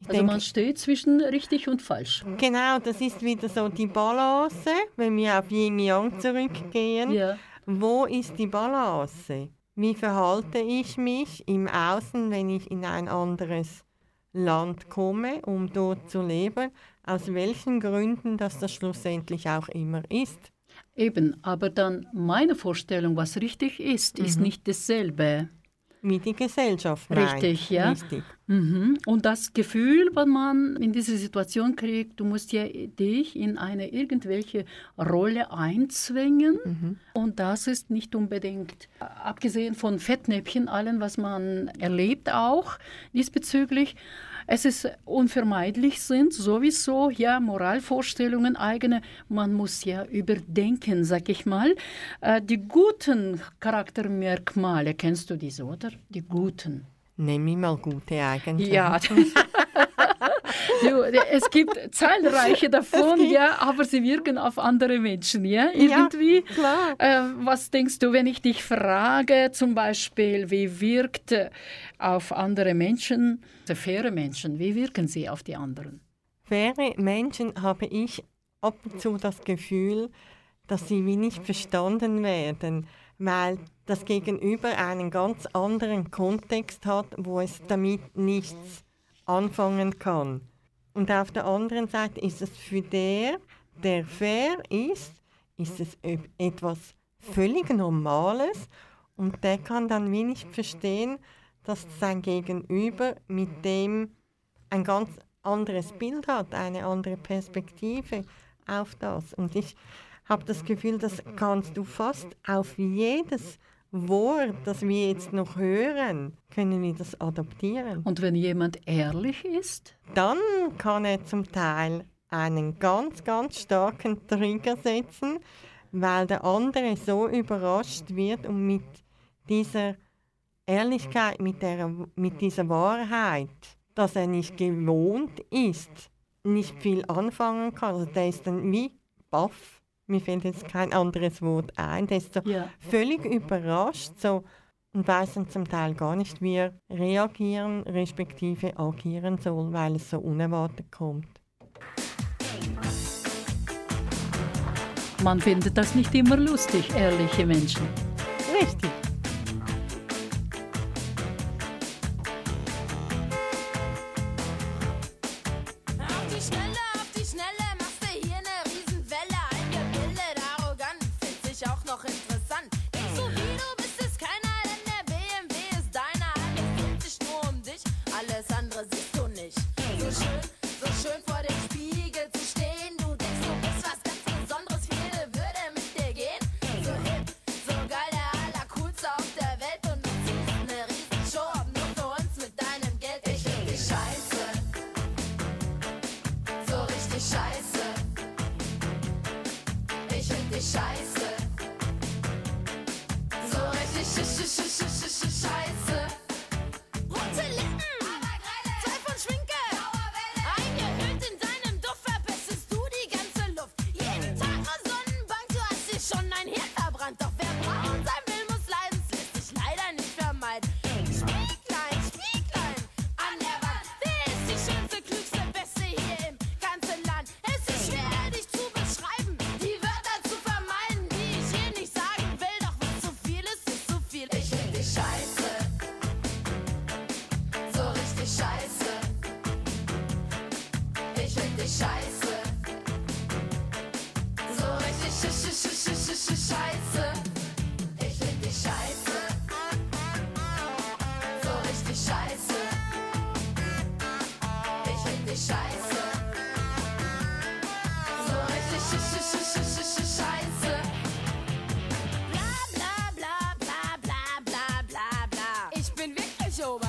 also denke, man steht zwischen richtig und falsch. Genau, das ist wieder so die Balance, wenn wir auf Yin Yang zurückgehen. Ja. Wo ist die Balance? Wie verhalte ich mich im Außen, wenn ich in ein anderes Land komme, um dort zu leben? Aus welchen Gründen das das schlussendlich auch immer ist. Eben, aber dann meine Vorstellung, was richtig ist, mhm. ist nicht dasselbe wie die Gesellschaft Richtig, ja. Richtig. Mhm. Und das Gefühl, was man in dieser Situation kriegt, du musst ja dich in eine irgendwelche Rolle einzwängen. Mhm. Und das ist nicht unbedingt, abgesehen von Fettnäpfchen, allen, was man erlebt auch diesbezüglich, es ist unvermeidlich sind sowieso ja Moralvorstellungen eigene. Man muss ja überdenken, sag ich mal. Äh, die guten Charaktermerkmale, kennst du diese, oder? Die guten. Nimm mir mal gute Eigenschaften. Ja. Du, es gibt zahlreiche davon, gibt ja, aber sie wirken auf andere Menschen, ja, irgendwie. Ja, klar. Äh, was denkst du, wenn ich dich frage, zum Beispiel, wie wirkt auf andere Menschen, faire Menschen, wie wirken sie auf die anderen? Faire Menschen habe ich ab und zu das Gefühl, dass sie wie nicht verstanden werden, weil das Gegenüber einen ganz anderen Kontext hat, wo es damit nichts anfangen kann. Und auf der anderen Seite ist es für der, der fair ist, ist es etwas völlig Normales und der kann dann wenig verstehen, dass sein Gegenüber mit dem ein ganz anderes Bild hat, eine andere Perspektive auf das. Und ich habe das Gefühl, das kannst du fast auf jedes Wort, das wir jetzt noch hören, können wir das adaptieren. Und wenn jemand ehrlich ist? Dann kann er zum Teil einen ganz, ganz starken Trigger setzen, weil der andere so überrascht wird und mit dieser Ehrlichkeit, mit, der, mit dieser Wahrheit, dass er nicht gewohnt ist, nicht viel anfangen kann. Also der ist dann wie baff mir fällt jetzt kein anderes Wort ein, der ist so ja. völlig überrascht so, und weiß dann zum Teil gar nicht, wie er reagieren respektive agieren soll, weil es so unerwartet kommt. Man findet das nicht immer lustig, ehrliche Menschen. Richtig. Scheiße. Ich finde dich scheiße. 秀吧。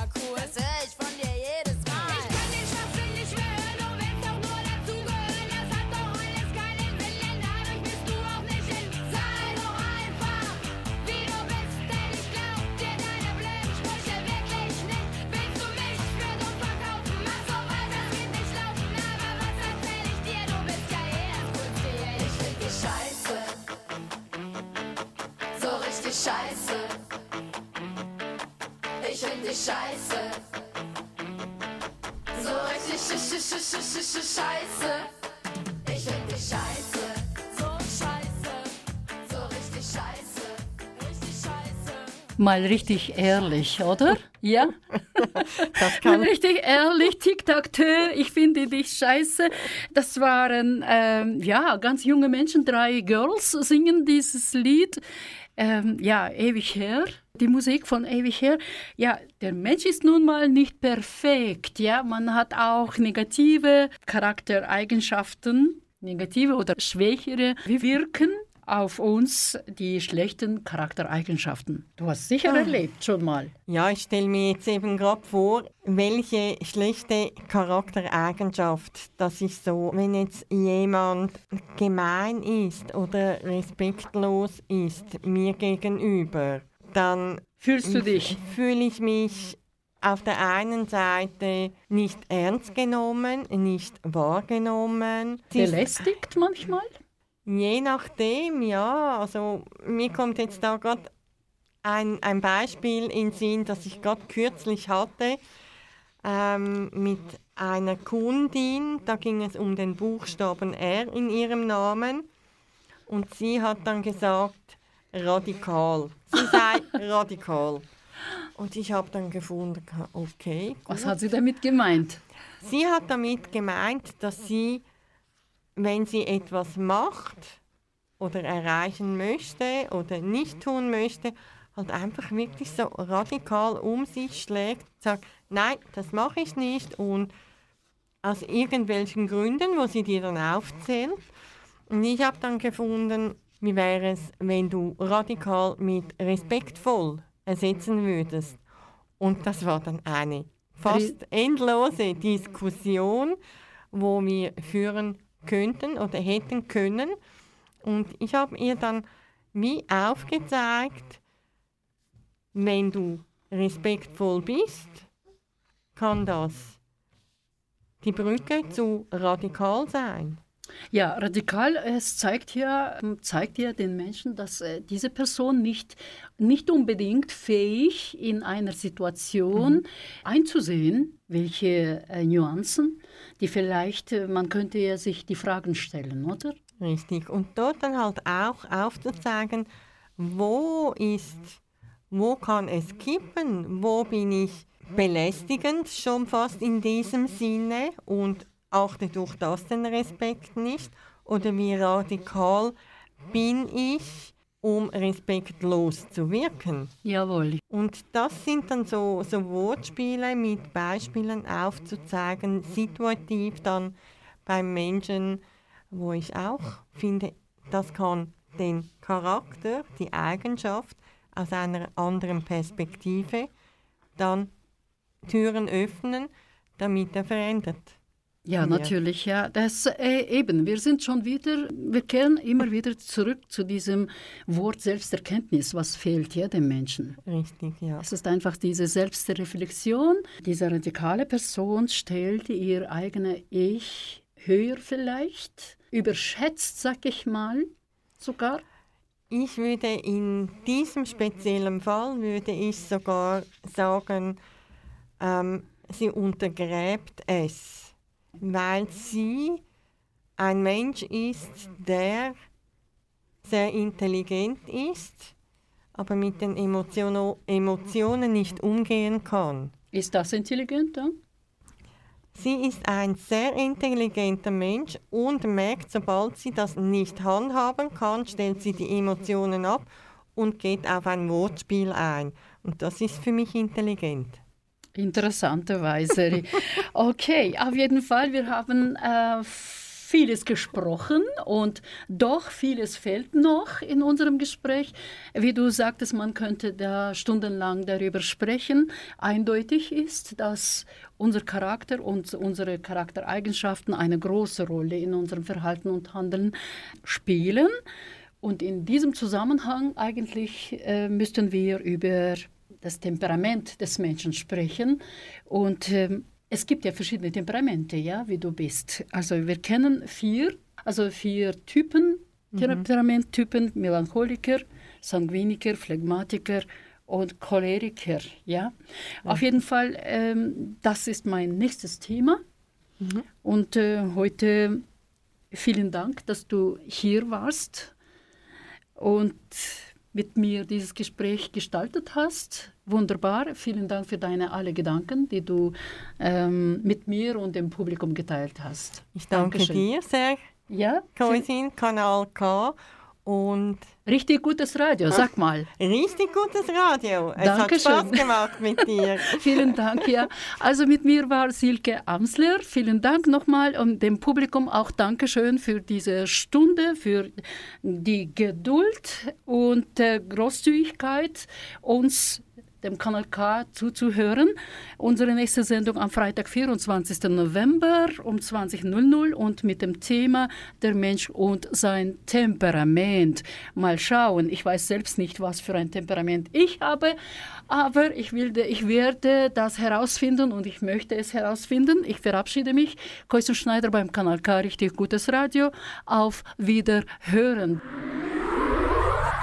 Mal richtig ehrlich, oder? Ja? Das kann. Mal richtig ehrlich, Tic-Tac-Tö, ich finde dich scheiße. Das waren, ähm, ja, ganz junge Menschen, drei Girls singen dieses Lied. Ähm, ja, ewig her. Die Musik von ewig her. Ja, der Mensch ist nun mal nicht perfekt. Ja, man hat auch negative Charaktereigenschaften, negative oder schwächere wirken auf uns die schlechten Charaktereigenschaften. Du hast sicher ah. erlebt schon mal. Ja, ich stelle mir jetzt eben gerade vor, welche schlechte Charaktereigenschaft das ist so, wenn jetzt jemand gemein ist oder respektlos ist mir gegenüber, dann fühlst du dich? Fühle ich mich auf der einen Seite nicht ernst genommen, nicht wahrgenommen. Belästigt manchmal? Je nachdem, ja. Also mir kommt jetzt da gerade ein, ein Beispiel in Sinn, das ich gerade kürzlich hatte ähm, mit einer Kundin. Da ging es um den Buchstaben R in ihrem Namen. Und sie hat dann gesagt, radikal. Sie sei radikal. Und ich habe dann gefunden, okay. Gut. Was hat sie damit gemeint? Sie hat damit gemeint, dass sie, wenn sie etwas macht oder erreichen möchte oder nicht tun möchte, halt einfach wirklich so radikal um sich schlägt, sagt, nein, das mache ich nicht und aus irgendwelchen Gründen, wo sie dir dann aufzählt. Und ich habe dann gefunden, wie wäre es, wenn du radikal mit respektvoll ersetzen würdest. Und das war dann eine fast endlose Diskussion, wo wir führen könnten oder hätten können. Und ich habe ihr dann wie aufgezeigt, wenn du respektvoll bist, kann das die Brücke zu radikal sein. Ja, radikal, es zeigt ja, zeigt ja den Menschen, dass äh, diese Person nicht, nicht unbedingt fähig in einer Situation mhm. einzusehen, welche äh, Nuancen, die vielleicht, äh, man könnte ja sich die Fragen stellen, oder? Richtig. Und dort dann halt auch aufzuzeigen, wo ist, wo kann es kippen, wo bin ich belästigend schon fast in diesem Sinne und achte durch das den Respekt nicht? Oder wie radikal bin ich, um respektlos zu wirken? Jawohl. Und das sind dann so, so Wortspiele mit Beispielen aufzuzeigen, situativ dann beim Menschen, wo ich auch finde, das kann den Charakter, die Eigenschaft aus einer anderen Perspektive dann Türen öffnen, damit er verändert. Ja, natürlich, ja. Das äh, eben, wir sind schon wieder, wir kehren immer wieder zurück zu diesem Wort Selbsterkenntnis, was fehlt ja dem Menschen. Richtig, ja. Es ist einfach diese Selbstreflexion. Diese radikale Person stellt ihr eigenes Ich höher vielleicht, überschätzt, sag ich mal, sogar. Ich würde in diesem speziellen Fall, würde ich sogar sagen, ähm, sie untergräbt es weil sie ein Mensch ist, der sehr intelligent ist, aber mit den Emotion Emotionen nicht umgehen kann. Ist das intelligent dann? Sie ist ein sehr intelligenter Mensch und merkt, sobald sie das nicht handhaben kann, stellt sie die Emotionen ab und geht auf ein Wortspiel ein. Und das ist für mich intelligent. Interessanterweise. Okay, auf jeden Fall, wir haben äh, vieles gesprochen und doch vieles fehlt noch in unserem Gespräch. Wie du sagtest, man könnte da stundenlang darüber sprechen. Eindeutig ist, dass unser Charakter und unsere Charaktereigenschaften eine große Rolle in unserem Verhalten und Handeln spielen. Und in diesem Zusammenhang eigentlich äh, müssten wir über das Temperament des Menschen sprechen. Und ähm, es gibt ja verschiedene Temperamente, ja, wie du bist. Also wir kennen vier, also vier Typen, mhm. Temperamenttypen, Melancholiker, Sanguiniker, Phlegmatiker und Choleriker, ja. ja. Auf jeden Fall, ähm, das ist mein nächstes Thema. Mhm. Und äh, heute vielen Dank, dass du hier warst. Und mit mir dieses Gespräch gestaltet hast. Wunderbar. Vielen Dank für deine alle Gedanken, die du ähm, mit mir und dem Publikum geteilt hast. Ich danke Dankeschön. dir sehr. Ja. Koisin, Kanal K. Und richtig gutes Radio, sag mal. Richtig gutes Radio. Es Dankeschön. hat Spaß gemacht mit dir. Vielen Dank, ja. Also mit mir war Silke Amsler. Vielen Dank nochmal und dem Publikum auch Dankeschön für diese Stunde, für die Geduld und äh, Großzügigkeit, uns dem Kanal K zuzuhören. Unsere nächste Sendung am Freitag, 24. November um 20.00 und mit dem Thema der Mensch und sein Temperament. Mal schauen, ich weiß selbst nicht, was für ein Temperament ich habe, aber ich, will, ich werde das herausfinden und ich möchte es herausfinden. Ich verabschiede mich. Koisen Schneider beim Kanal K, richtig gutes Radio. Auf Wiederhören.